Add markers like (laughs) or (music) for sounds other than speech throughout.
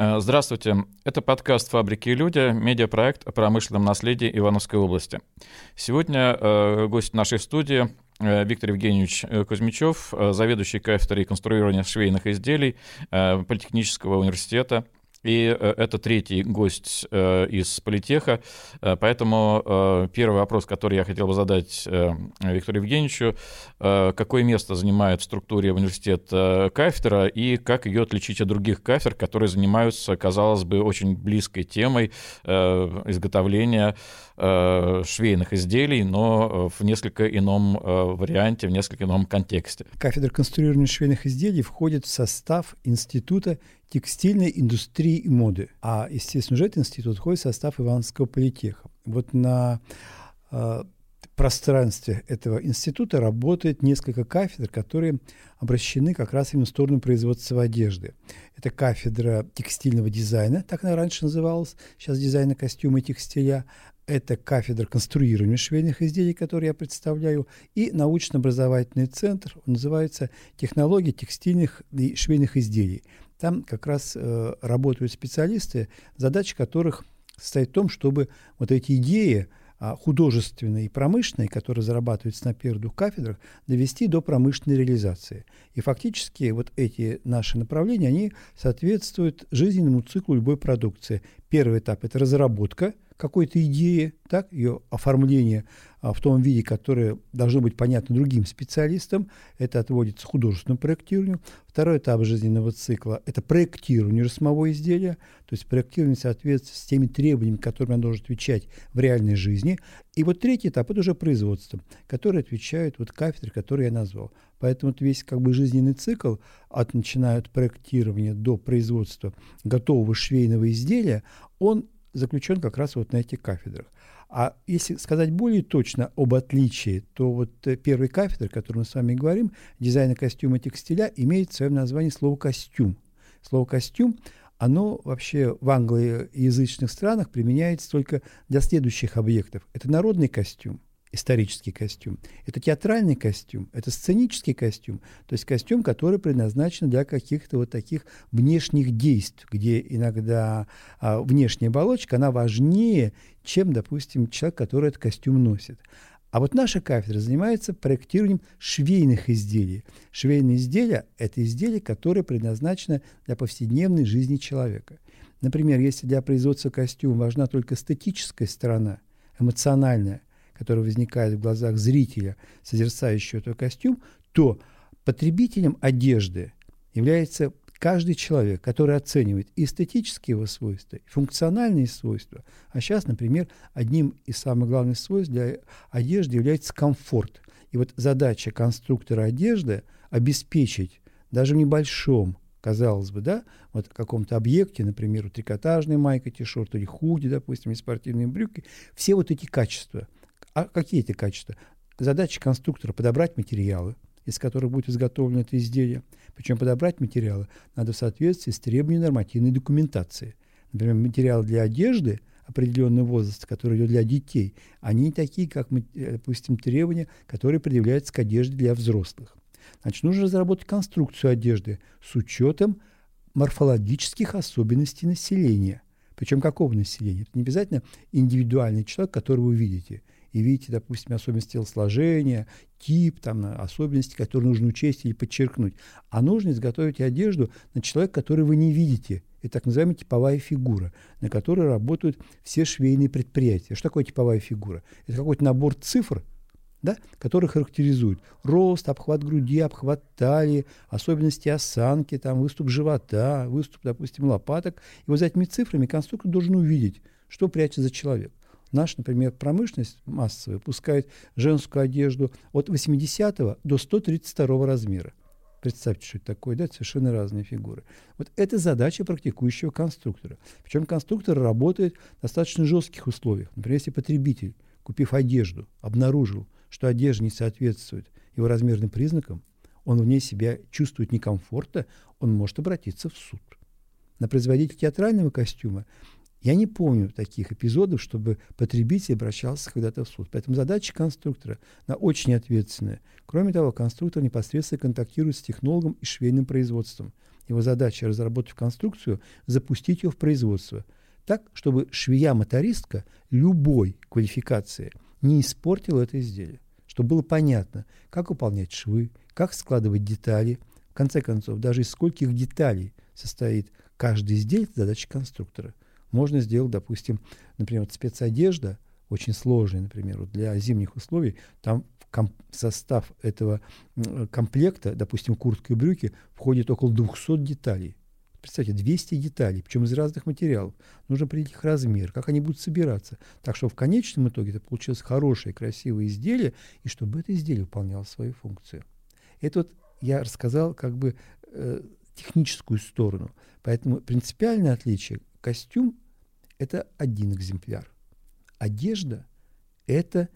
Э, здравствуйте. Это подкаст «Фабрики и люди», медиапроект о промышленном наследии Ивановской области. Сегодня э, гость нашей студии э, Виктор Евгеньевич э, Кузьмичев, заведующий кафедрой конструирования швейных изделий Политехнического университета и э, это третий гость э, из политеха, э, поэтому первый вопрос, который я хотел бы задать Виктору Евгеньевичу, какое место занимает в структуре университет кафедра и как ее отличить от других кафедр, которые занимаются, казалось бы, очень близкой темой изготовления швейных изделий, но в несколько ином варианте, в несколько ином контексте. Кафедра конструирования швейных изделий входит в состав Института текстильной индустрии и моды. А, естественно, же этот институт входит в состав Ивановского политеха. Вот на э, пространстве этого института работает несколько кафедр, которые обращены как раз именно в сторону производства одежды. Это кафедра текстильного дизайна, так она раньше называлась, сейчас дизайна костюма и текстиля. Это кафедра конструирования швейных изделий, которые я представляю, и научно-образовательный центр, он называется «Технологии текстильных и швейных изделий». Там как раз э, работают специалисты, задача которых состоит в том, чтобы вот эти идеи а, художественные и промышленные, которые зарабатываются на первых кафедрах, довести до промышленной реализации. И фактически вот эти наши направления, они соответствуют жизненному циклу любой продукции. Первый этап – это разработка – какой-то идеи, так, ее оформление в том виде, которое должно быть понятно другим специалистам. Это отводится художественному проектированию. Второй этап жизненного цикла – это проектирование самого изделия, то есть проектирование соответствует с теми требованиями, которыми оно должен отвечать в реальной жизни. И вот третий этап – это уже производство, которое отвечает вот кафедры, которые я назвал. Поэтому вот весь как бы жизненный цикл от начиная от проектирования до производства готового швейного изделия, он заключен как раз вот на этих кафедрах. А если сказать более точно об отличии, то вот э, первый кафедр, о которой мы с вами говорим, дизайна костюма текстиля, имеет в своем названии слово «костюм». Слово «костюм» оно вообще в англоязычных странах применяется только для следующих объектов. Это народный костюм, исторический костюм. Это театральный костюм, это сценический костюм, то есть костюм, который предназначен для каких-то вот таких внешних действий, где иногда а, внешняя оболочка, она важнее, чем, допустим, человек, который этот костюм носит. А вот наша кафедра занимается проектированием швейных изделий. Швейные изделия – это изделия, которые предназначены для повседневной жизни человека. Например, если для производства костюма важна только эстетическая сторона, эмоциональная, который возникает в глазах зрителя, созерцающего этот костюм, то потребителем одежды является каждый человек, который оценивает эстетические его свойства, функциональные свойства. А сейчас, например, одним из самых главных свойств для одежды является комфорт. И вот задача конструктора одежды обеспечить даже в небольшом казалось бы, да, вот в каком-то объекте, например, трикотажная майка, тишорт или худи, допустим, или спортивные брюки, все вот эти качества – а какие эти качества? Задача конструктора – подобрать материалы, из которых будет изготовлено это изделие. Причем подобрать материалы надо в соответствии с требованиями нормативной документации. Например, материалы для одежды определенного возраста, которые идут для детей, они не такие, как, э, допустим, требования, которые предъявляются к одежде для взрослых. Значит, нужно разработать конструкцию одежды с учетом морфологических особенностей населения. Причем какого населения? Это не обязательно индивидуальный человек, которого вы видите – и видите, допустим, особенности телосложения, тип, там, особенности, которые нужно учесть или подчеркнуть. А нужно изготовить одежду на человека, который вы не видите. Это так называемая типовая фигура, на которой работают все швейные предприятия. Что такое типовая фигура? Это какой-то набор цифр, да, которые характеризуют рост, обхват груди, обхват талии, особенности осанки, там, выступ живота, выступ, допустим, лопаток. И вот за этими цифрами конструктор должен увидеть, что прячется за человек. Наша, например, промышленность массовая выпускает женскую одежду от 80 до 132 размера. Представьте, что это такое, да, совершенно разные фигуры. Вот это задача практикующего конструктора. Причем конструктор работает в достаточно жестких условиях. Например, если потребитель, купив одежду, обнаружил, что одежда не соответствует его размерным признакам, он в ней себя чувствует некомфортно, он может обратиться в суд. На производителя театрального костюма Я не помню таких эпизодов, чтобы потребитель обращался когда-то в суд. Поэтому задача конструктора, она очень ответственная. Кроме того, конструктор непосредственно контактирует с технологом и швейным производством. Его задача, разработав конструкцию, запустить ее в производство. Так, чтобы швея-мотористка любой квалификации не испортила это изделие. Чтобы было понятно, как выполнять швы, как складывать детали. В конце концов, даже из скольких деталей состоит каждый изделие, это задача конструктора можно сделать, допустим, например, вот спецодежда, очень сложная, например, вот для зимних условий, там в состав этого комплекта, допустим, куртка и брюки, входит около 200 деталей. Представьте, 200 деталей, причем из разных материалов. Нужно определить их размер, как они будут собираться. Так что в конечном итоге это получилось хорошее, красивое изделие, и чтобы это изделие выполняло свою функцию. Это вот я рассказал как бы э, техническую сторону. Поэтому принципиальное отличие Костюм – это один экземпляр. Одежда – это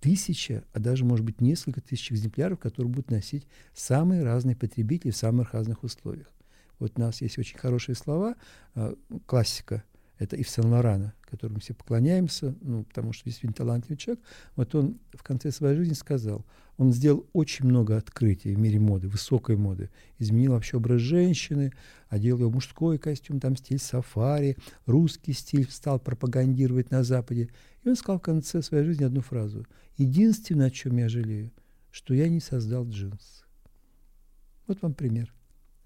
тысяча, а даже, может быть, несколько тысяч экземпляров, которые будут носить самые разные потребители в самых разных условиях. Вот у нас есть очень хорошие слова, э, классика – это Ив Сен-Лорана, которому все поклоняемся, ну, потому что действительно талантливый человек. Вот он в конце своей жизни сказал, он сделал очень много открытий в мире моды, высокой моды. Изменил вообще образ женщины, одел ее мужской костюм, там стиль сафари, русский стиль стал пропагандировать на Западе. И он сказал в конце своей жизни одну фразу. «Единственное, о чем я жалею, что я не создал джинсы». Вот вам пример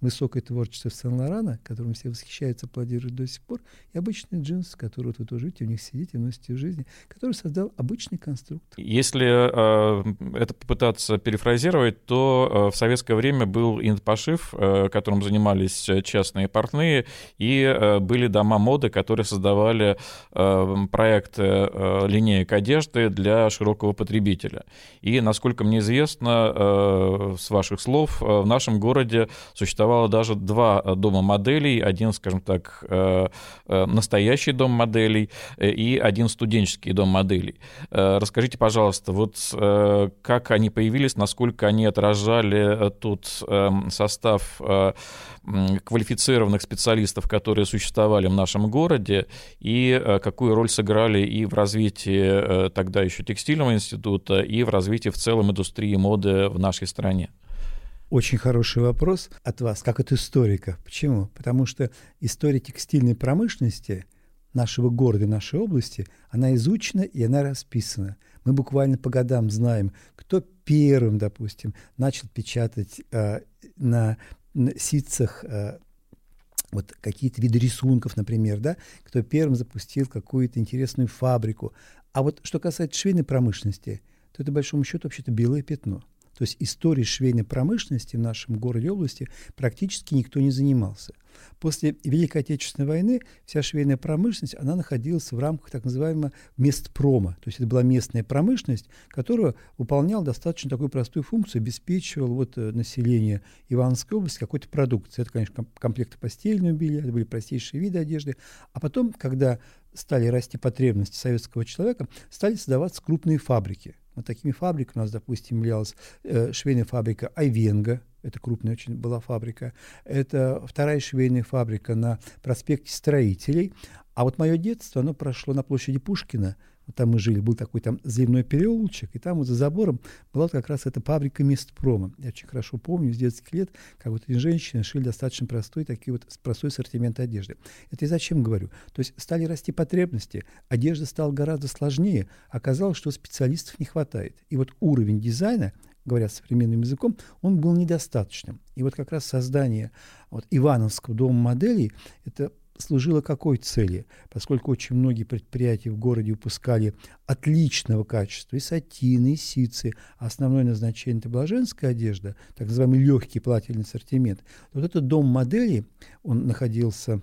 высокое творчество Сен-Лорана, которым все восхищаются, аплодируют до сих пор, и обычные джинсы, которые вот вы тоже видите, у них сидите, носите в жизни, который создал обычный конструктор. Если э, это попытаться перефразировать, то э, в советское время был инт-пошив, э, которым занимались частные портные, и э, были дома моды, которые создавали э, проекты э, линеек одежды для широкого потребителя. И, насколько мне известно, э, с ваших слов, э, в нашем городе существовало существовало даже два э, дома моделей. Один, скажем так, э, э, настоящий дом моделей и один студенческий дом моделей. Расскажите, пожалуйста, вот как они появились, насколько они отражали тот эм, состав квалифицированных специалистов, которые существовали в нашем городе, и какую роль сыграли и в развитии тогда еще текстильного института, и в развитии в целом индустрии моды в нашей стране? Очень хороший вопрос от вас, как от историка. Почему? Потому что история текстильной промышленности нашего города, нашей области, она изучена и она расписана. Мы буквально по годам знаем, кто первым, допустим, начал печатать э, на, на ситцах э, вот какие-то виды рисунков, например, да, кто первым запустил какую-то интересную фабрику. А вот что касается швейной промышленности, то это, большому счету, вообще-то белое пятно – то есть историей швейной промышленности в нашем городе и области практически никто не занимался. После Великой Отечественной войны вся швейная промышленность, она находилась в рамках так называемого местпрома. То есть это была местная промышленность, которая выполняла достаточно такую простую функцию, обеспечивала вот э, население Ивановской области какой-то продукцией. Это, конечно, комплекты постельного белья, это были простейшие виды одежды. А потом, когда стали расти потребности советского человека, стали создаваться крупные фабрики. Вот такими фабриками у нас, допустим, являлась э, швейная фабрика Айвенга, это крупная очень была фабрика. Это вторая швейная фабрика на проспекте Строителей. А вот мое детство, оно прошло на площади Пушкина – там мы жили, был такой там заливной переулочек, и там вот за забором была вот как раз эта фабрика Местпрома. Я очень хорошо помню с детских лет, как вот эти женщины шили достаточно простой, такие вот простой ассортимент одежды. Это я зачем говорю? То есть стали расти потребности, одежда стала гораздо сложнее, оказалось, что специалистов не хватает. И вот уровень дизайна говоря современным языком, он был недостаточным. И вот как раз создание вот Ивановского дома моделей – это служила какой цели? Поскольку очень многие предприятия в городе выпускали отличного качества и сатины, и ситцы, а основное назначение – это была женская одежда, так называемый легкий плательный ассортимент. Вот этот дом модели, он находился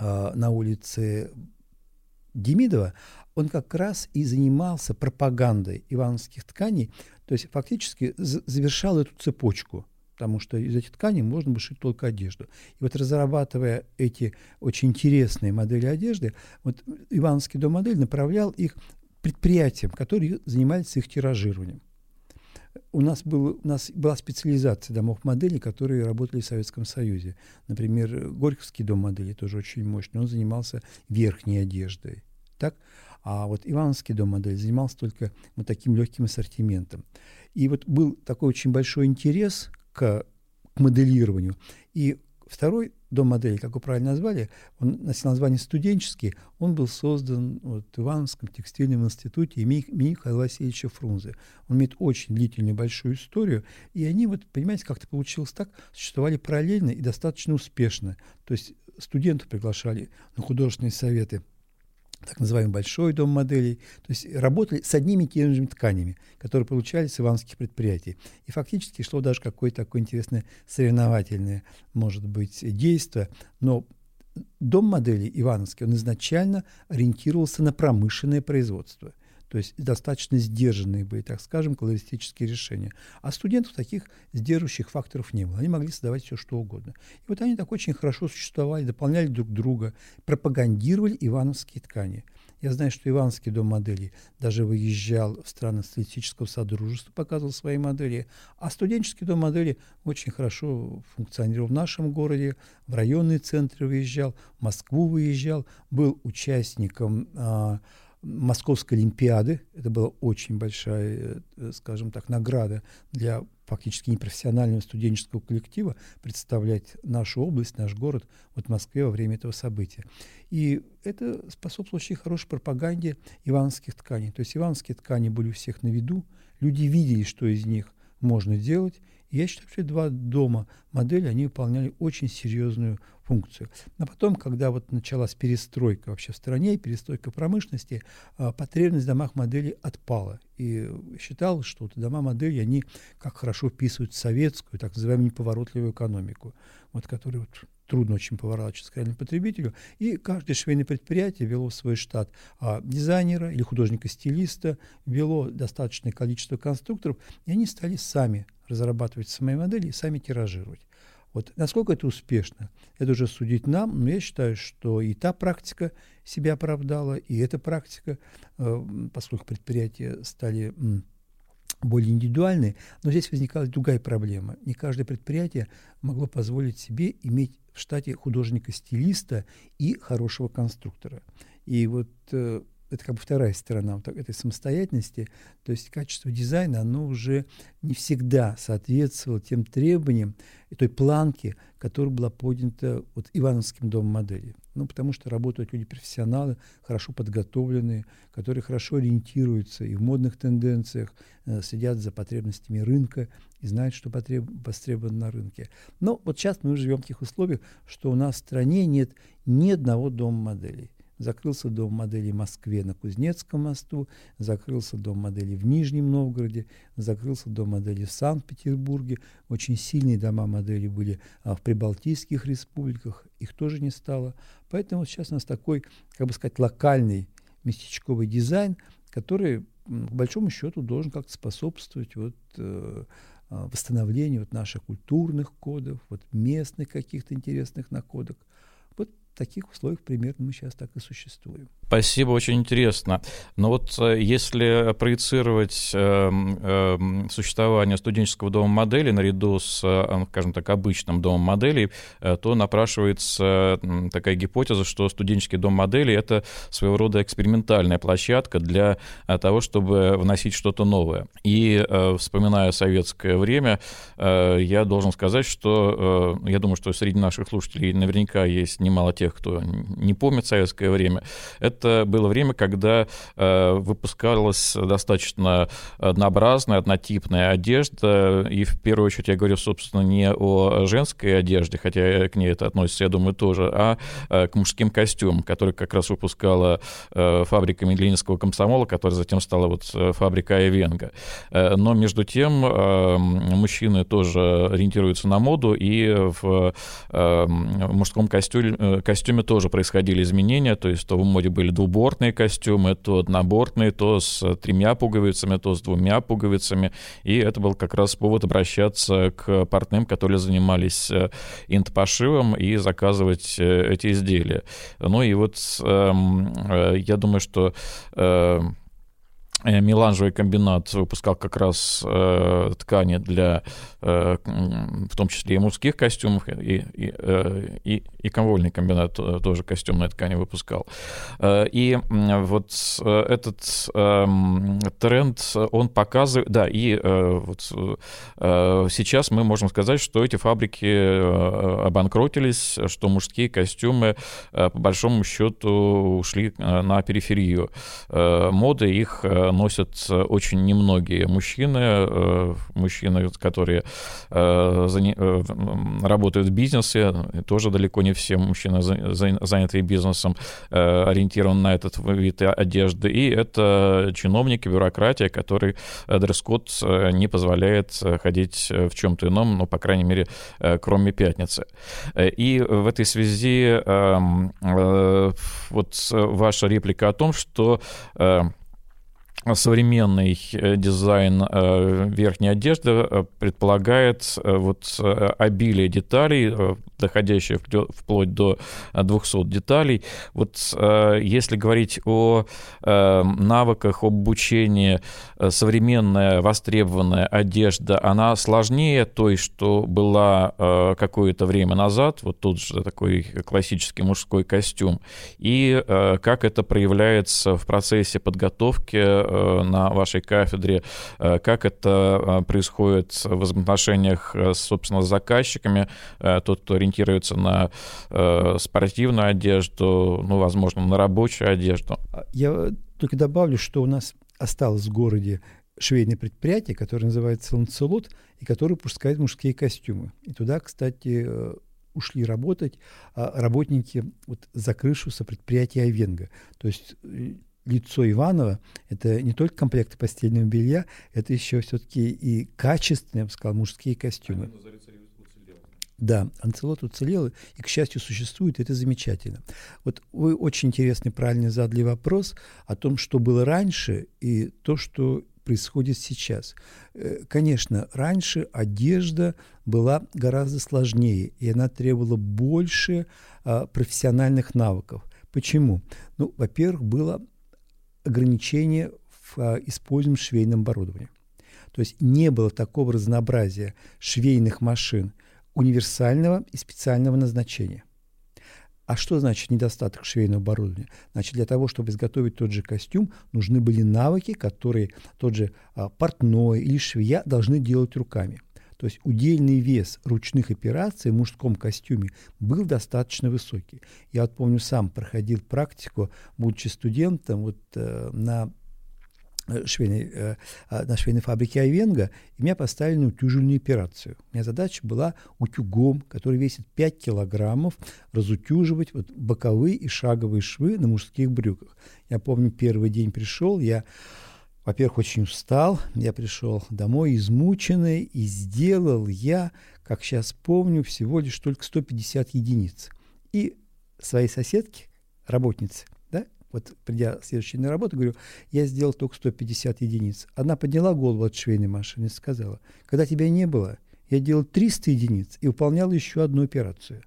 э, на улице Демидова, он как раз и занимался пропагандой ивановских тканей, то есть фактически завершал эту цепочку – потому что из этих тканей можно бы шить только одежду. И вот разрабатывая эти очень интересные модели одежды, вот Ивановский дом модель направлял их предприятиям, которые занимались их тиражированием. у нас, был, у нас была специализация домов моделей, которые работали в Советском Союзе. Например, Горьковский дом моделей тоже очень мощный. Он занимался верхней одеждой. Так? А вот Ивановский дом моделей занимался только вот таким легким ассортиментом. И вот был такой очень большой интерес к, к моделированию. И Второй дом модели, как вы правильно назвали, он носил название «Студенческий», он был создан вот, в Ивановском текстильном институте имени Михаила Васильевича Фрунзе. Он имеет очень длительную большую историю, и они, вот, понимаете, как-то получилось так, существовали параллельно и достаточно успешно. То есть студентов приглашали на художественные советы – так называемый большой дом моделей, то есть работали с одними и теми же тканями, которые получались с ивановских предприятий. И фактически шло даже какое-то такое интересное соревновательное, может быть, действие, но дом моделей Ивановский, он изначально ориентировался на промышленное производство – то есть достаточно сдержанные были, так скажем, колористические решения. А студентов таких сдерживающих факторов не было. Они могли создавать все, что угодно. И вот они так очень хорошо существовали, дополняли друг друга, пропагандировали ивановские ткани. Я знаю, что Ивановский дом моделей даже выезжал в страны стилистического содружества, показывал свои модели, а студенческий дом моделей очень хорошо функционировал в нашем городе, в районные центры выезжал, в Москву выезжал, был участником а, Московской Олимпиады. Это была очень большая, э, скажем так, награда для фактически непрофессионального студенческого коллектива представлять нашу область, наш город вот в Москве во время этого события. И это способствовало очень хорошей пропаганде ивановских тканей. То есть ивановские ткани были у всех на виду, люди видели, что из них можно делать, я считаю, что два дома модели, они выполняли очень серьезную функцию. Но потом, когда вот началась перестройка вообще в стране, перестройка промышленности, а, потребность в домах моделей отпала. И считал, что вот дома модели, они как хорошо вписывают советскую, так называемую неповоротливую экономику, вот, которая вот трудно очень поворачиваться к реальному потребителю. И каждое швейное предприятие вело свой штат а, дизайнера или художника-стилиста, вело достаточное количество конструкторов, и они стали сами разрабатывать свои модели и сами тиражировать. Вот насколько это успешно, это уже судить нам, но я считаю, что и та практика себя оправдала, и эта практика, э, поскольку предприятия стали более индивидуальные, но здесь возникала другая проблема. Не каждое предприятие могло позволить себе иметь в штате художника-стилиста и хорошего конструктора. И вот э, это как бы вторая сторона вот этой самостоятельности, то есть качество дизайна, оно уже не всегда соответствовало тем требованиям и той планке, которая была поднята вот Ивановским домом модели. Ну, потому что работают люди-профессионалы, хорошо подготовленные, которые хорошо ориентируются и в модных тенденциях, э, следят за потребностями рынка и знают, что потреб, востребовано на рынке. Но вот сейчас мы живем в таких условиях, что у нас в стране нет ни одного дома моделей. Закрылся дом моделей в Москве на Кузнецком мосту, закрылся дом моделей в Нижнем Новгороде, закрылся дом моделей в Санкт-Петербурге. Очень сильные дома моделей были а, в прибалтийских республиках, их тоже не стало. Поэтому сейчас у нас такой, как бы сказать, локальный местечковый дизайн, который, к большому счету, должен как-то способствовать вот, э, а, восстановлению вот наших культурных кодов, вот местных каких-то интересных находок. Таких условиях примерно мы сейчас так и существуем. Спасибо, очень интересно. Но вот э, если проецировать э, э, существование студенческого дома моделей наряду с, э, скажем так, обычным домом моделей, э, то напрашивается такая гипотеза, что студенческий дом моделей — это своего рода экспериментальная площадка для э, того, чтобы вносить что-то новое. И, вспоминая советское время, я должен сказать, что я думаю, что среди наших слушателей наверняка есть немало тех, кто не помнит советское время. Это это было время, когда э, выпускалась достаточно однообразная, однотипная одежда, и в первую очередь я говорю, собственно, не о женской одежде, хотя к ней это относится, я думаю, тоже, а э, к мужским костюмам, которые как раз выпускала э, фабрика Ленинского комсомола, которая затем стала вот э, фабрика Эвенга. Э, но между тем э, мужчины тоже ориентируются на моду, и в э, мужском костюме, костюме тоже происходили изменения, то есть то в моде были были двубортные костюмы, то однобортные, то с тремя пуговицами, то с двумя пуговицами. И это был как раз повод обращаться к партнерам, которые занимались э, инт-пошивом и заказывать э, эти изделия. Ну и вот эм, э, я думаю, что меланжевый комбинат выпускал как раз э, ткани для, э, в том числе и мужских костюмов, и, и, э, и, и конвольный комбинат тоже костюмные ткани выпускал. Э, и вот э, этот э, тренд, он показывает, да, и э, вот э, сейчас мы можем сказать, что эти фабрики э, обанкротились, что мужские костюмы э, по большому счету ушли э, на периферию э, моды, их э, носят э, очень немногие мужчины, э, мужчины, которые э, работают в бизнесе, тоже далеко не все мужчины, занятые бизнесом, ориентированы на этот вид одежды, и это чиновники, бюрократия, который дресс-код не позволяет ходить в чем-то ином, ну, по крайней мере, кроме пятницы. И в этой связи эм, вот ваша реплика о том, что современный э, дизайн э, верхней одежды э, предполагает вот обилие деталей, доходящее вплоть до 200 деталей. Вот если говорить о навыках обучения, современная востребованная одежда, она сложнее той, что была какое-то время назад, вот тут же такой классический мужской костюм, и как это проявляется в процессе подготовки на вашей кафедре, э, как это э, происходит в взаимоотношениях, собственно, с заказчиками, тот, кто ориентируется на спортивную одежду, ну, возможно, на рабочую одежду. А я только добавлю, что у нас осталось в городе швейное предприятие, которое называется «Ланцелот», и которое пускает мужские костюмы. И туда, кстати, ушли работать а работники вот за крышу со предприятия «Айвенга». То есть лицо Иванова – это не только комплекты постельного белья, это еще все-таки и качественные, я бы сказал, мужские костюмы. Да, анцелот уцелел и, к счастью, существует, это замечательно. Вот вы очень интересный, правильно задали вопрос о том, что было раньше и то, что происходит сейчас. Э, конечно, раньше одежда была гораздо сложнее, и она требовала больше а, профессиональных навыков. Почему? Ну, во-первых, было ограничения в а, используемом швейном оборудовании. То есть не было такого разнообразия швейных машин универсального и специального назначения. А что значит недостаток швейного оборудования? Значит, для того, чтобы изготовить тот же костюм, нужны были навыки, которые тот же а, портной или швея должны делать руками. То есть удельный вес ручных операций в мужском костюме был достаточно высокий. Я вот помню, сам проходил практику, будучи студентом, вот э, на э, швейной, э, а, на швейной фабрике Айвенга, и меня поставили на утюжильную операцию. У меня задача была утюгом, который весит 5 килограммов, разутюживать вот боковые и шаговые швы на мужских брюках. Я помню, первый день пришел, я во-первых, очень устал. Я пришел домой измученный, и сделал я, как сейчас помню, всего лишь только 150 единиц. И своей соседке, работнице, да, вот придя следующей на работу, говорю, я сделал только 150 единиц. Она подняла голову от швейной машины и сказала, когда тебя не было, я делал 300 единиц и выполнял еще одну операцию.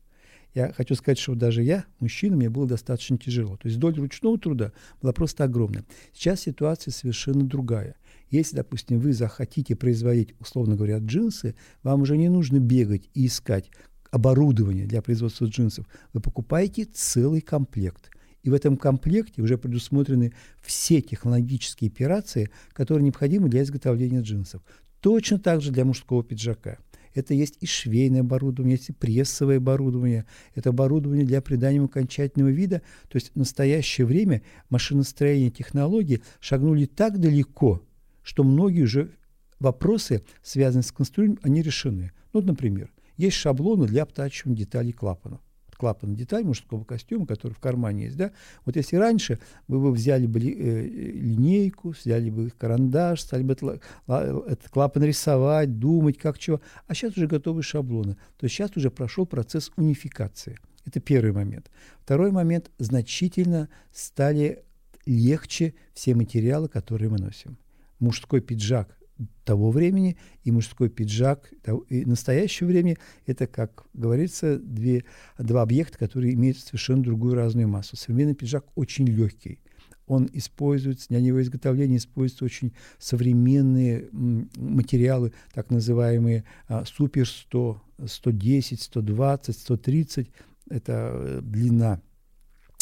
Я хочу сказать, что даже я, мужчина, мне было достаточно тяжело. То есть доля ручного труда была просто огромная. Сейчас ситуация совершенно другая. Если, допустим, вы захотите производить, условно говоря, джинсы, вам уже не нужно бегать и искать оборудование для производства джинсов. Вы покупаете целый комплект. И в этом комплекте уже предусмотрены все технологические операции, которые необходимы для изготовления джинсов. Точно так же для мужского пиджака – это есть и швейное оборудование, есть и прессовое оборудование, это оборудование для придания окончательного вида. То есть в настоящее время машиностроение технологии шагнули так далеко, что многие уже вопросы, связанные с конструированием, они решены. Ну, например, есть шаблоны для обтачивания деталей клапанов клапан деталь мужского костюма, который в кармане есть, да, вот если раньше вы бы взяли бы э, линейку, взяли бы карандаш, стали бы этот, клапан рисовать, думать, как чего, а сейчас уже готовы шаблоны. То есть сейчас уже прошел процесс унификации. Это первый момент. Второй момент, значительно стали легче все материалы, которые мы носим. Мужской пиджак того времени и мужской пиджак и настоящего времени – это, как говорится, две, два объекта, которые имеют совершенно другую разную массу. Современный пиджак очень легкий, он используется, для него изготовления используются очень современные материалы, так называемые а, супер 100, 110, 120, 130, это э, длина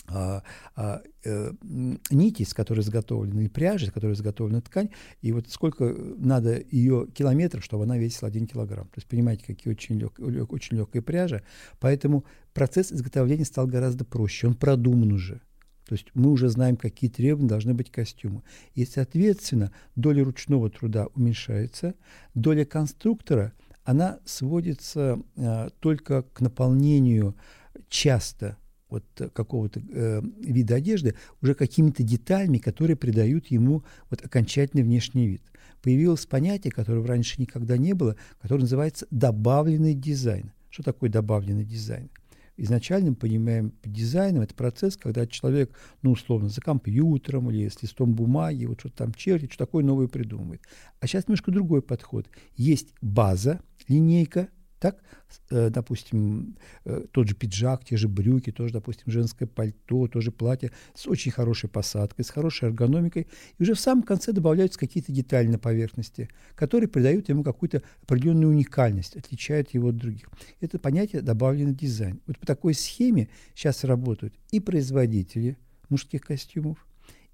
а, а, э, нити, с которой изготовлена, и пряжи, с которой изготовлена ткань, и вот сколько надо ее километров, чтобы она весила 1 килограмм. То есть понимаете, какие очень, лег, лег, очень легкая пряжа. Поэтому процесс изготовления стал гораздо проще, он продуман уже. То есть мы уже знаем, какие требования должны быть костюмы. И, соответственно, доля ручного труда уменьшается, доля конструктора, она сводится э, только к наполнению часто вот какого-то э, вида одежды уже какими-то деталями, которые придают ему вот окончательный внешний вид. Появилось понятие, которого раньше никогда не было, которое называется добавленный дизайн. Что такое добавленный дизайн? Изначально понимаем под дизайном это процесс, когда человек, ну, условно, за компьютером или с листом бумаги, вот что-то там чертит, что такое новое придумывает. А сейчас немножко другой подход. Есть база, линейка, так, э, допустим, э, тот же пиджак, те же брюки, тоже, допустим, женское пальто, тоже платье с очень хорошей посадкой, с хорошей эргономикой. И уже в самом конце добавляются какие-то детали на поверхности, которые придают ему какую-то определенную уникальность, отличают его от других. Это понятие добавленный дизайн. Вот по такой схеме сейчас работают и производители мужских костюмов,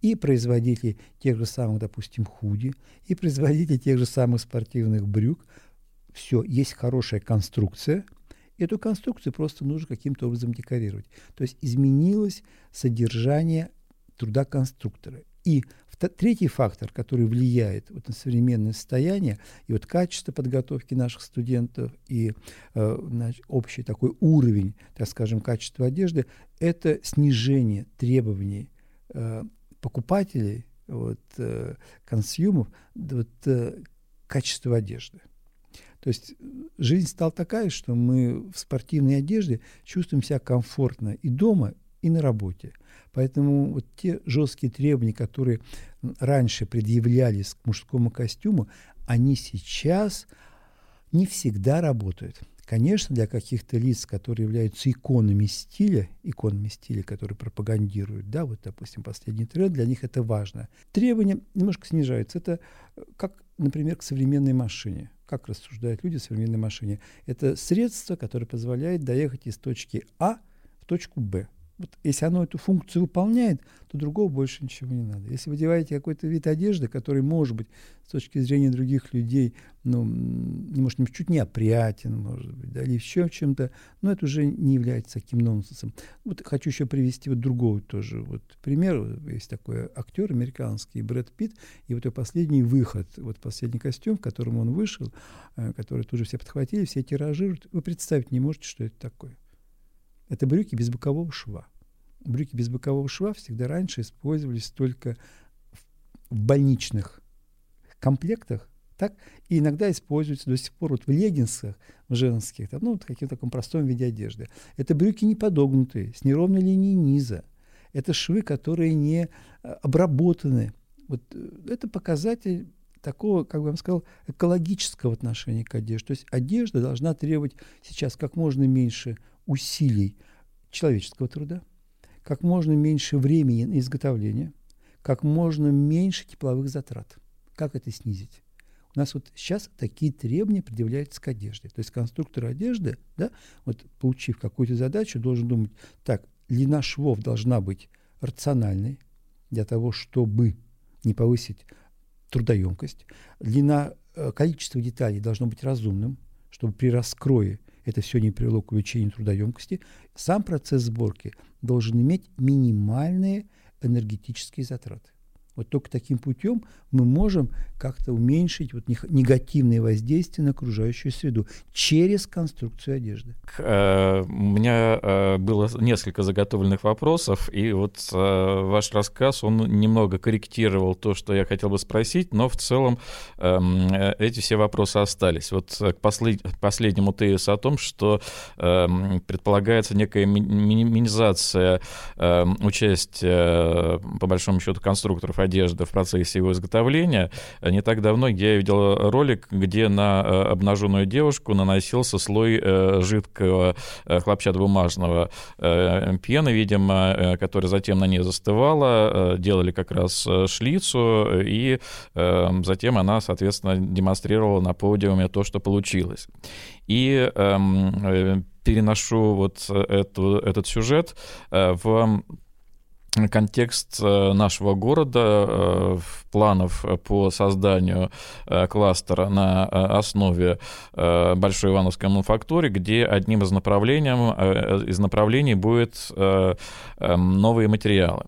и производители тех же самых, допустим, худи, и производители тех же самых спортивных брюк, все, есть хорошая конструкция, эту конструкцию просто нужно каким-то образом декорировать. То есть изменилось содержание труда конструктора. И третий фактор, который влияет вот на современное состояние и вот качество подготовки наших студентов и э, значит, общий такой уровень, так скажем, качества одежды, это снижение требований э, покупателей, вот, э, консюмов, вот, э, качества одежды. То есть жизнь стала такая, что мы в спортивной одежде чувствуем себя комфортно и дома, и на работе. Поэтому вот те жесткие требования, которые раньше предъявлялись к мужскому костюму, они сейчас не всегда работают. Конечно, для каких-то лиц, которые являются иконами стиля, иконами стиля, которые пропагандируют, да, вот, допустим, последний тренд, для них это важно. Требования немножко снижаются. Это как, например, к современной машине как рассуждают люди в современной машине, это средство, которое позволяет доехать из точки А в точку Б. Вот если оно эту функцию выполняет, то другого больше ничего не надо. Если вы одеваете какой-то вид одежды, который, может быть, с точки зрения других людей, ну, может, чуть не опрятен, может быть, да, или еще чем-то, но это уже не является таким нонсенсом. Вот хочу еще привести вот другой тоже вот пример. Есть такой актер американский, Брэд Питт, и вот его последний выход, вот последний костюм, в котором он вышел, э, который тоже все подхватили, все тиражируют, вы представить не можете, что это такое. Это брюки без бокового шва. Брюки без бокового шва всегда раньше использовались только в больничных комплектах, так, и иногда используются до сих пор вот в леггинсах в женских, ну, вот в каком-то таком простом виде одежды. Это брюки не подогнутые, с неровной линией низа. Это швы, которые не э, обработаны. Вот э, это показатель такого, как бы я вам сказал, экологического отношения к одежде. То есть одежда должна требовать сейчас как можно меньше усилий человеческого труда, как можно меньше времени на изготовление, как можно меньше тепловых затрат. Как это снизить? У нас вот сейчас такие требования предъявляются к одежде. То есть конструктор одежды, да, вот получив какую-то задачу, должен думать, так, длина швов должна быть рациональной для того, чтобы не повысить трудоемкость. Длина, э, количество деталей должно быть разумным, чтобы при раскрое это все не привело к увеличению трудоемкости, сам процесс сборки должен иметь минимальные энергетические затраты. Вот только таким путем мы можем как-то уменьшить вот негативное воздействие на окружающую среду через конструкцию одежды. Э, у меня э, было несколько заготовленных вопросов, и вот э, ваш рассказ, он немного корректировал то, что я хотел бы спросить, но в целом эм, эти все вопросы остались. Вот к последнему тезису о том, что эм, предполагается некая минимизация эм, участия, по большому счету, конструкторов одежды в процессе его изготовления. Не так давно я видел ролик, где на обнаженную девушку наносился слой жидкого хлопчатобумажного пены, видимо, который затем на ней застывала, делали как раз шлицу, и затем она, соответственно, демонстрировала на подиуме то, что получилось. И эм, переношу вот эту, этот сюжет в контекст э, нашего города, э, планов по созданию э, кластера на основе Большой Ивановской мануфактуры, где одним из направлений, из направлений будет эм, новые материалы.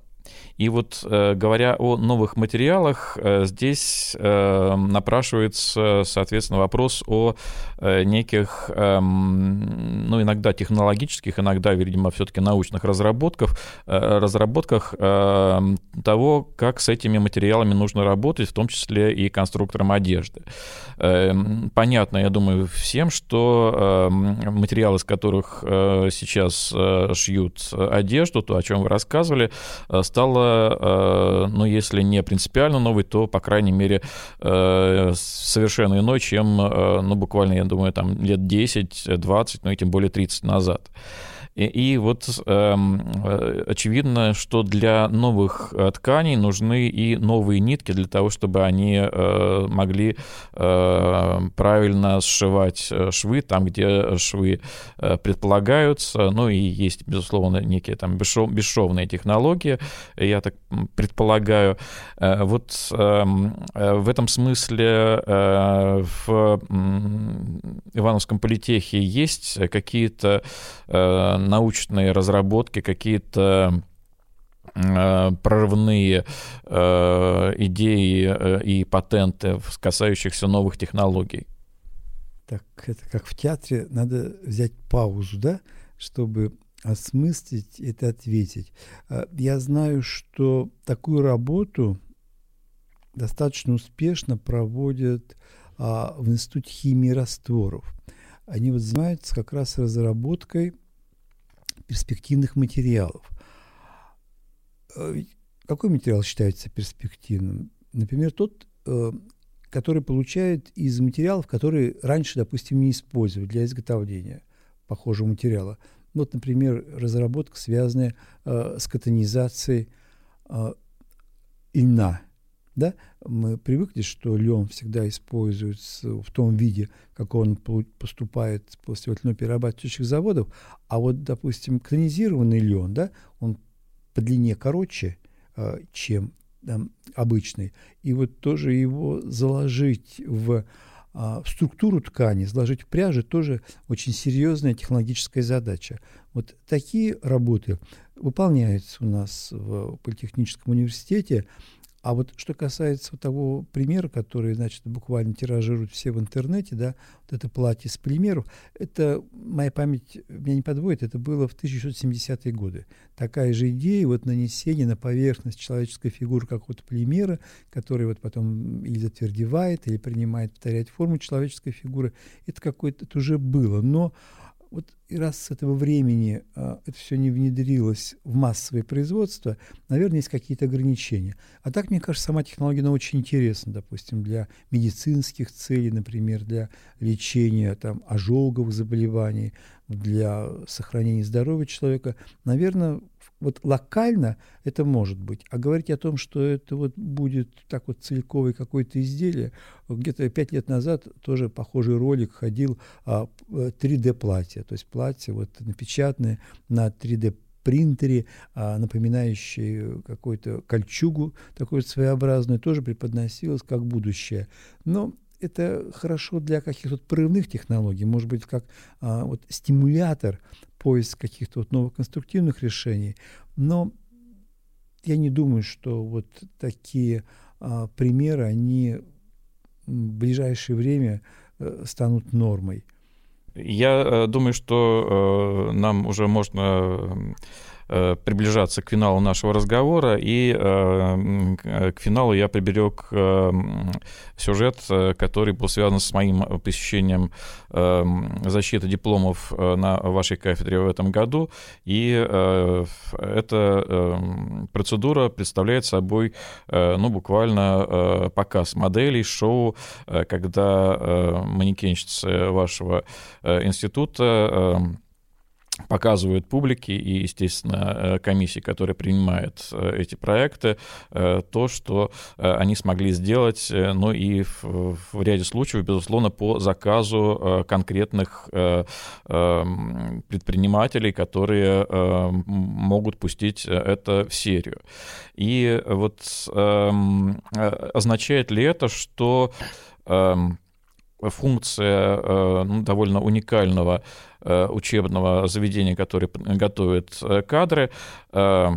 И вот э, говоря о новых материалах, э, здесь э, напрашивается, соответственно, вопрос о неких, эм, ну, иногда технологических, иногда, видимо, все-таки научных разработках, разработках того, как с этими материалами нужно работать, в том числе и конструкторам одежды. Эм, понятно, я думаю, всем, что эм, материалы, из которых сейчас шьют одежду, то, о чем вы рассказывали, стало Э, ну, если не принципиально новый, то, по крайней мере, э, совершенно иной, чем, э, ну, буквально, я думаю, там лет 10, 20, ну и тем более 30 назад. И, и вот эм, э, очевидно, что для новых э, тканей нужны и новые нитки для того, чтобы они э, могли э, правильно сшивать э, швы там, где швы э, предполагаются. Ну и есть, безусловно, некие там бесшов, бесшовные технологии, я так предполагаю. Э, вот эм, э, в этом смысле э, в Ивановском политехе есть какие-то э, научные разработки, какие-то э, прорывные э, идеи э, и патенты, касающихся новых технологий. Так, это как в театре, надо взять паузу, да, чтобы осмыслить это ответить. Я знаю, что такую работу достаточно успешно проводят а, в Институте химии растворов. Они вот занимаются как раз разработкой перспективных материалов. Э, какой материал считается перспективным? Например, тот, э, который получают из материалов, которые раньше, допустим, не использовали для изготовления похожего материала. Вот, например, разработка, связанная э, с катонизацией льна да? Мы привыкли, что лен всегда используется в том виде, как он поступает после льноперерабатывающих заводов, а вот, допустим, канонизированный лен, да, он по длине короче, э, чем там, обычный, и вот тоже его заложить в а, в структуру ткани, заложить в пряжи тоже очень серьезная технологическая задача. Вот такие работы выполняются у нас в Политехническом университете. А вот что касается того примера, который, значит, буквально тиражируют все в интернете, да, вот это платье с полимеров, это, моя память меня не подводит, это было в 1970-е годы. Такая же идея, вот нанесение на поверхность человеческой фигуры какого-то полимера, который вот потом или затвердевает, или принимает, повторять форму человеческой фигуры, это какое-то, это уже было. Но вот и раз с этого времени а, это все не внедрилось в массовое производство, наверное, есть какие-то ограничения. А так, мне кажется, сама технология она очень интересна, допустим, для медицинских целей, например, для лечения там, ожоговых заболеваний, для сохранения здоровья человека. Наверное, вот локально это может быть. А говорить о том, что это вот будет так вот целиковое какое-то изделие, где-то пять лет назад тоже похожий ролик ходил а, 3D-платье, то есть платье вот напечатанное на 3D принтере, а, напоминающее какую-то кольчугу, такую своеобразную, тоже преподносилось как будущее. Но это хорошо для каких-то прорывных технологий, может быть, как а, вот стимулятор поиск каких-то вот новых конструктивных решений. Но я не думаю, что вот такие а, примеры, они в ближайшее время а, станут нормой. Я э, думаю, что э, нам уже можно приближаться к финалу нашего разговора, и к финалу я приберег сюжет, который был связан с моим посещением защиты дипломов на вашей кафедре в этом году, и эта процедура представляет собой, ну, буквально показ моделей, шоу, когда манекенщицы вашего института показывают публике и, естественно, э, комиссии, которая принимает э, эти проекты, э, то, что они смогли сделать, ну и в, в ряде случаев, безусловно, по заказу конкретных предпринимателей, которые могут пустить это в серию. И вот эм, означает ли это, что эм, функция ну, довольно уникального Э, учебного заведения, которое готовит э, кадры, э,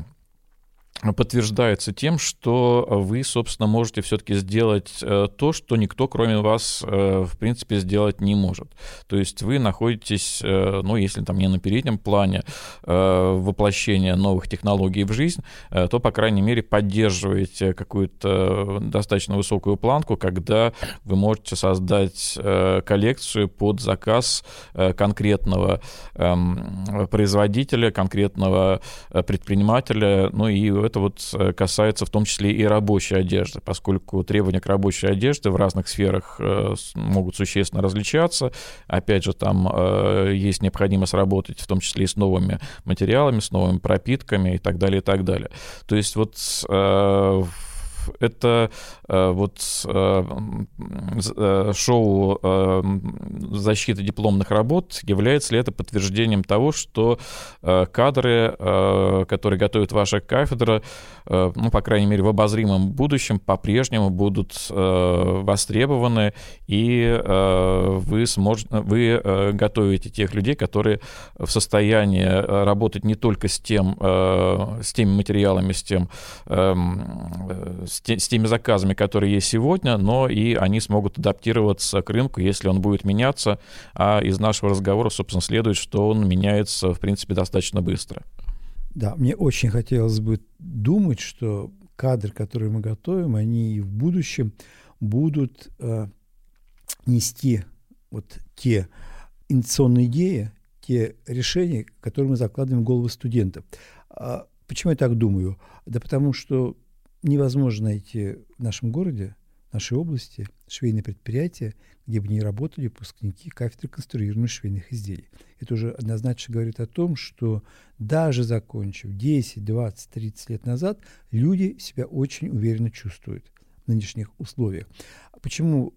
подтверждается тем, что вы, собственно, можете все-таки сделать э, то, что никто, кроме вас, э, в принципе, сделать не может. То есть вы находитесь, э, ну, если там не на переднем плане воплощения новых технологий в жизнь, то, по крайней мере, поддерживаете какую-то достаточно высокую планку, когда вы можете создать коллекцию под заказ конкретного эм, производителя, конкретного предпринимателя, ну и это вот э, касается в том числе и рабочей одежды, поскольку требования к рабочей одежде в разных сферах э, могут существенно различаться. Опять же, там э, есть необходимость работать в том числе и с новыми материалами, с новыми пропитками и так далее, и так далее. То есть вот это э, вот э, э, шоу защиты дипломных работ, является ли это подтверждением того, что кадры, которые готовит ваша кафедра, ну, по крайней мере, в обозримом будущем по-прежнему будут востребованы, и вы, сможете, вы готовите тех людей, которые в состоянии работать не только с, тем, с теми материалами, с, тем, эм, с, те, с теми заказами, которые есть сегодня, но и они смогут адаптироваться к рынку, если он будет меняться. А из нашего разговора, собственно, следует, что он меняется, в принципе, достаточно быстро. Да, мне очень хотелось бы думать, что кадры, которые мы готовим, они и в будущем будут э, нести вот те инновационные идеи, те решения, которые мы закладываем в головы студентов. А почему я так думаю? Да потому что невозможно найти в нашем городе, в нашей области швейные предприятия, где бы не работали выпускники кафедры конструирования швейных изделий. Это уже однозначно говорит о том, что даже закончив 10, 20, 30 лет назад, люди себя очень уверенно чувствуют в нынешних условиях. Почему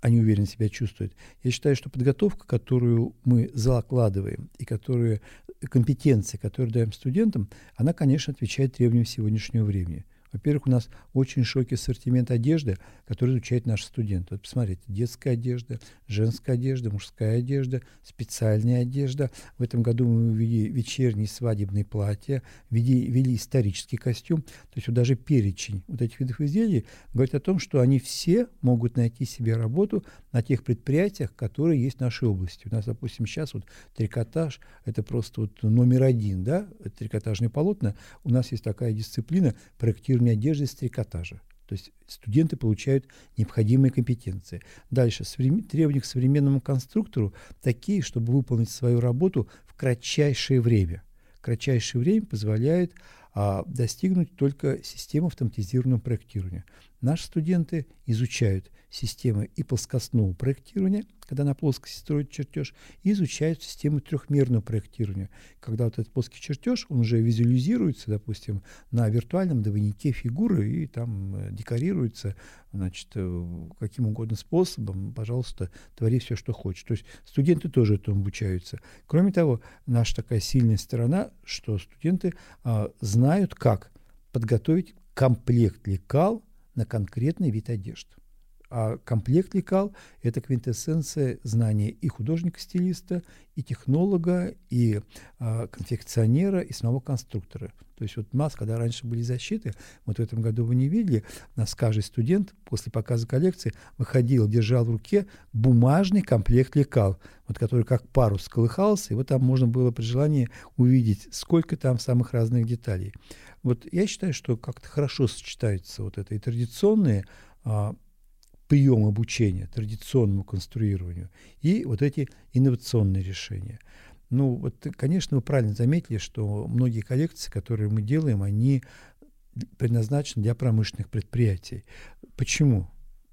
они уверенно себя чувствуют? Я считаю, что подготовка, которую мы закладываем, и которую, компетенции, которые даем студентам, она, конечно, отвечает требованиям сегодняшнего времени. Во-первых, у нас очень широкий ассортимент одежды, который изучают наши студенты. Вот посмотрите, детская одежда, женская одежда, мужская одежда, специальная одежда. В этом году мы ввели вечерние свадебные платья, ввели, ввели исторический костюм. То есть вот даже перечень вот этих видов изделий говорит о том, что они все могут найти себе работу на тех предприятиях, которые есть в нашей области. У нас, допустим, сейчас вот трикотаж – это просто вот номер один, да, трикотажные полотна. У нас есть такая дисциплина проектирования фирменной одежды с трикотажа. То есть студенты получают необходимые компетенции. Дальше, требования к современному конструктору такие, чтобы выполнить свою работу в кратчайшее время. Кратчайшее время позволяет а, достигнуть только системы автоматизированного проектирования. Наши студенты изучают системы и плоскостного проектирования, когда на плоскости строят чертеж, и изучают систему трехмерного проектирования, когда вот этот плоский чертеж, он уже визуализируется, допустим, на виртуальном двойнике фигуры и там э, декорируется, значит, э, каким угодно способом, пожалуйста, твори все, что хочешь. То есть студенты тоже этому обучаются. Кроме того, наша такая сильная сторона, что студенты а, знают, как подготовить комплект лекал на конкретный вид одежды. А комплект лекал – это квинтэссенция знания и художника-стилиста, и технолога, и э, конфекционера, и самого конструктора. То есть вот масс, когда раньше были защиты, вот в этом году вы не видели, у нас каждый студент после показа коллекции выходил, держал в руке бумажный комплект лекал, вот который как парус колыхался, и вот там можно было при желании увидеть, сколько там самых разных деталей. Вот я считаю, что как-то хорошо сочетаются вот это и традиционные а, прием обучения, традиционному конструированию, и вот эти инновационные решения. Ну, вот, конечно, вы правильно заметили, что многие коллекции, которые мы делаем, они предназначены для промышленных предприятий. Почему?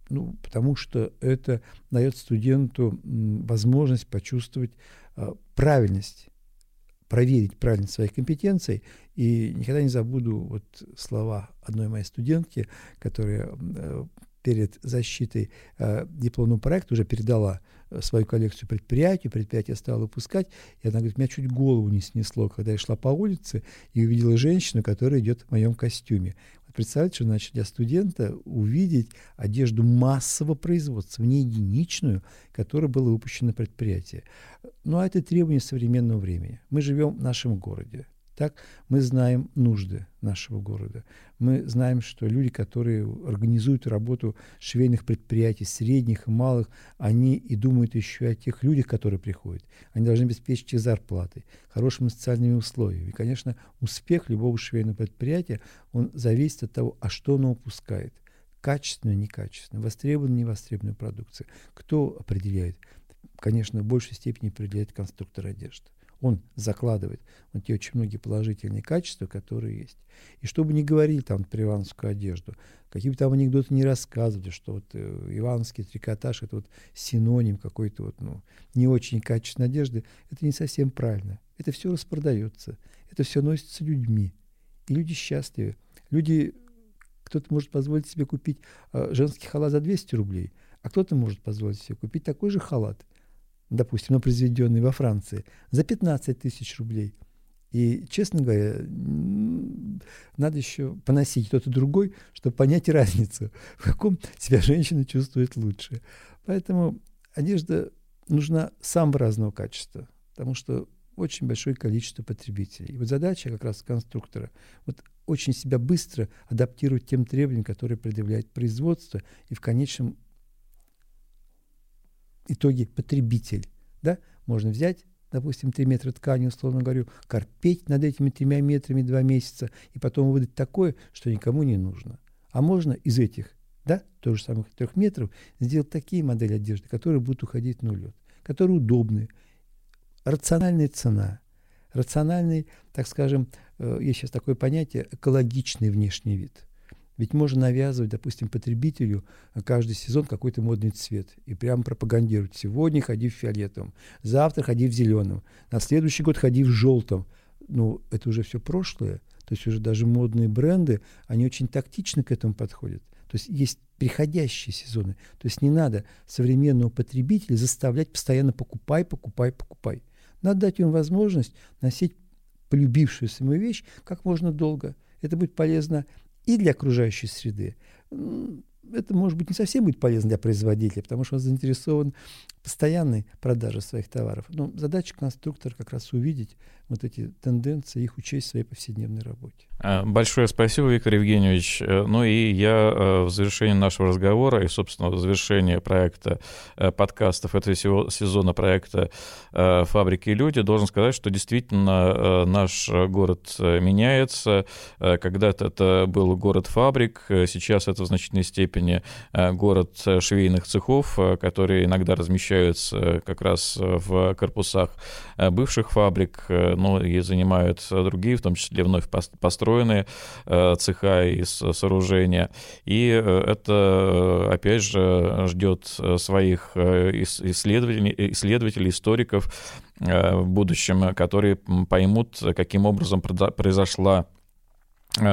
Ну, потому что это дает студенту возможность почувствовать э, правильность, проверить правильность своих компетенций. И никогда не забуду вот слова одной моей студентки, которая э, перед защитой э, дипломного проекта уже передала э, свою коллекцию предприятию, предприятие стало выпускать, и она говорит, меня чуть голову не снесло, когда я шла по улице и увидела женщину, которая идет в моем костюме. Вот представьте, что значит для студента увидеть одежду массового производства, не единичную, которая была выпущена на предприятие. Ну, а это требование современного времени. Мы живем в нашем городе. Так мы знаем нужды нашего города. Мы знаем, что люди, которые организуют работу швейных предприятий, средних и малых, они и думают еще о тех людях, которые приходят. Они должны обеспечить их зарплатой, хорошими социальными условиями. И, конечно, успех любого швейного предприятия, он зависит от того, а что оно выпускает. Качественную, некачественную, востребованную, невостребованную продукцию. Кто определяет? Конечно, в большей степени определяет конструктор одежды он закладывает вот те очень многие положительные качества, которые есть. И чтобы не говорили там про ивановскую одежду, какие бы там анекдоты не рассказывали, что вот э, ивановский трикотаж это вот синоним какой-то вот, ну, не очень качественной одежды, это не совсем правильно. Это все распродается, это все носится людьми. И люди счастливы. Люди, кто-то может позволить себе купить э, женский халат за 200 рублей, а кто-то может позволить себе купить такой же халат – допустим, но произведенный во Франции, за 15 тысяч рублей. И, честно говоря, надо еще поносить кто-то другой, чтобы понять (laughs) разницу, в каком себя женщина чувствует лучше. Поэтому одежда нужна самого разного качества, потому что очень большое количество потребителей. И вот задача как раз конструктора вот очень себя быстро адаптировать тем требованиям, которые предъявляет производство, и в конечном итоге потребитель. Да? Можно взять, допустим, 3 метра ткани, условно говорю, корпеть над этими тремя метрами два месяца, и потом выдать такое, что никому не нужно. А можно из этих, да, тоже самых трех метров, сделать такие модели одежды, которые будут уходить на улет, которые удобны, рациональная цена, рациональный, так скажем, э, есть сейчас такое понятие, экологичный внешний вид. Ведь можно навязывать, допустим, потребителю каждый сезон какой-то модный цвет и прямо пропагандировать. Сегодня ходи в фиолетовом, завтра ходи в зеленом, на следующий год ходи в желтом. Ну, это уже все прошлое. То есть уже даже модные бренды, они очень тактично к этому подходят. То есть есть приходящие сезоны. То есть не надо современного потребителя заставлять постоянно покупай, покупай, покупай. Надо дать им возможность носить полюбившуюся ему вещь как можно долго. Это будет полезно и для окружающей среды. Это, может быть, не совсем будет полезно для производителя, потому что он заинтересован постоянной продаже своих товаров. Но задача конструктора как раз увидеть вот эти тенденции, их учесть в своей повседневной работе. А, большое спасибо, Виктор Евгеньевич. Э, ну и я э, в завершении нашего разговора и, собственно, в завершении проекта э, подкастов этого сезона проекта «Фабрики и люди» должен сказать, что действительно наш город меняется. Когда-то это был город фабрик, сейчас это в значительной степени город швейных цехов, которые иногда размещаются как раз в корпусах бывших фабрик, ну и занимают другие, в том числе вновь построенные э, цеха и сооружения. И э, это, опять же, ждет своих э, исследователей, исследователей историков в будущем, которые поймут, каким образом произошла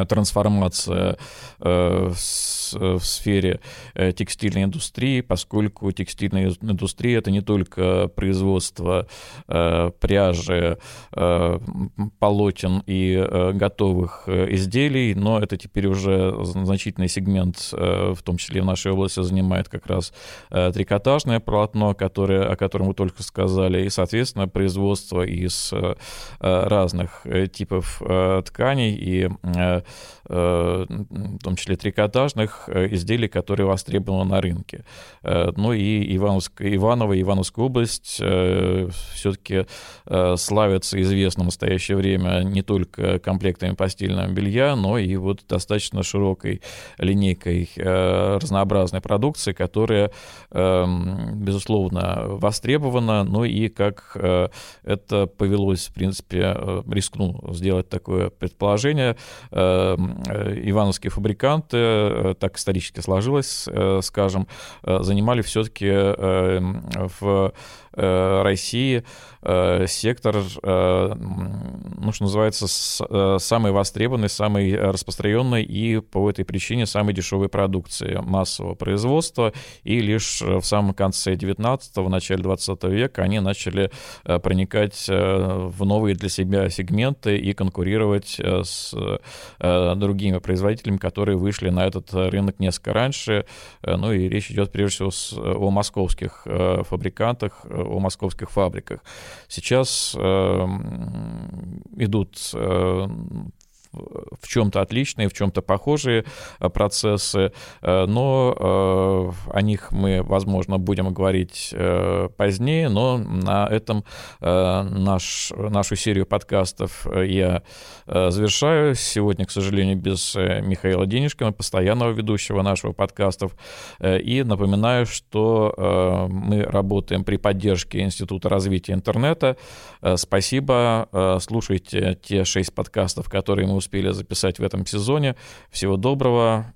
трансформация в сфере текстильной индустрии, поскольку текстильная индустрия это не только производство пряжи, полотен и готовых изделий, но это теперь уже значительный сегмент, в том числе в нашей области, занимает как раз трикотажное полотно, которое, о котором вы только сказали, и, соответственно, производство из разных типов тканей и в том числе трикотажных изделий, которые востребованы на рынке. Ну и Ивановская, Иваново Ивановская область все-таки славятся известно в настоящее время не только комплектами постельного белья, но и вот достаточно широкой линейкой разнообразной продукции, которая, безусловно, востребована, но и как это повелось, в принципе, рискну сделать такое предположение, ивановские фабриканты, э, так исторически сложилось, э, скажем, э, занимали все-таки в России сектор, ну, что называется, самый востребованный, самый распространенный и по этой причине самой дешевой продукции массового производства. И лишь в самом конце 19-го, начале 20 века они начали проникать в новые для себя сегменты и конкурировать с другими производителями, которые вышли на этот рынок несколько раньше. Э, ну и речь идет прежде всего о московских э, фабрикантах, э, о московских фабриках. Сейчас идут в чем-то отличные, в чем-то похожие э, процессы, э, но э, о них мы, возможно, будем говорить позднее, но на этом наш, нашу серию подкастов я завершаю. Сегодня, к сожалению, без Михаила Денежкина, постоянного ведущего нашего подкастов. И напоминаю, что мы работаем при поддержке Института развития интернета. Спасибо. Слушайте те шесть подкастов, которые мы успели записать в этом сезоне. Всего доброго.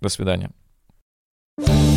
До свидания. thank you